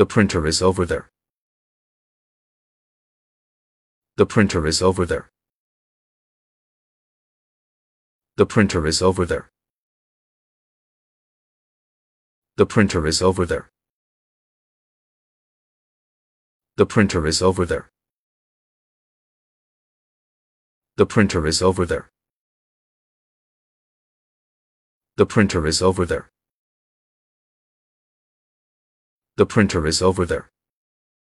The printer is over there. The printer is over there. The printer is over there. The printer is over there. The printer is over there. The printer is over there. The printer is over there. The printer is over there.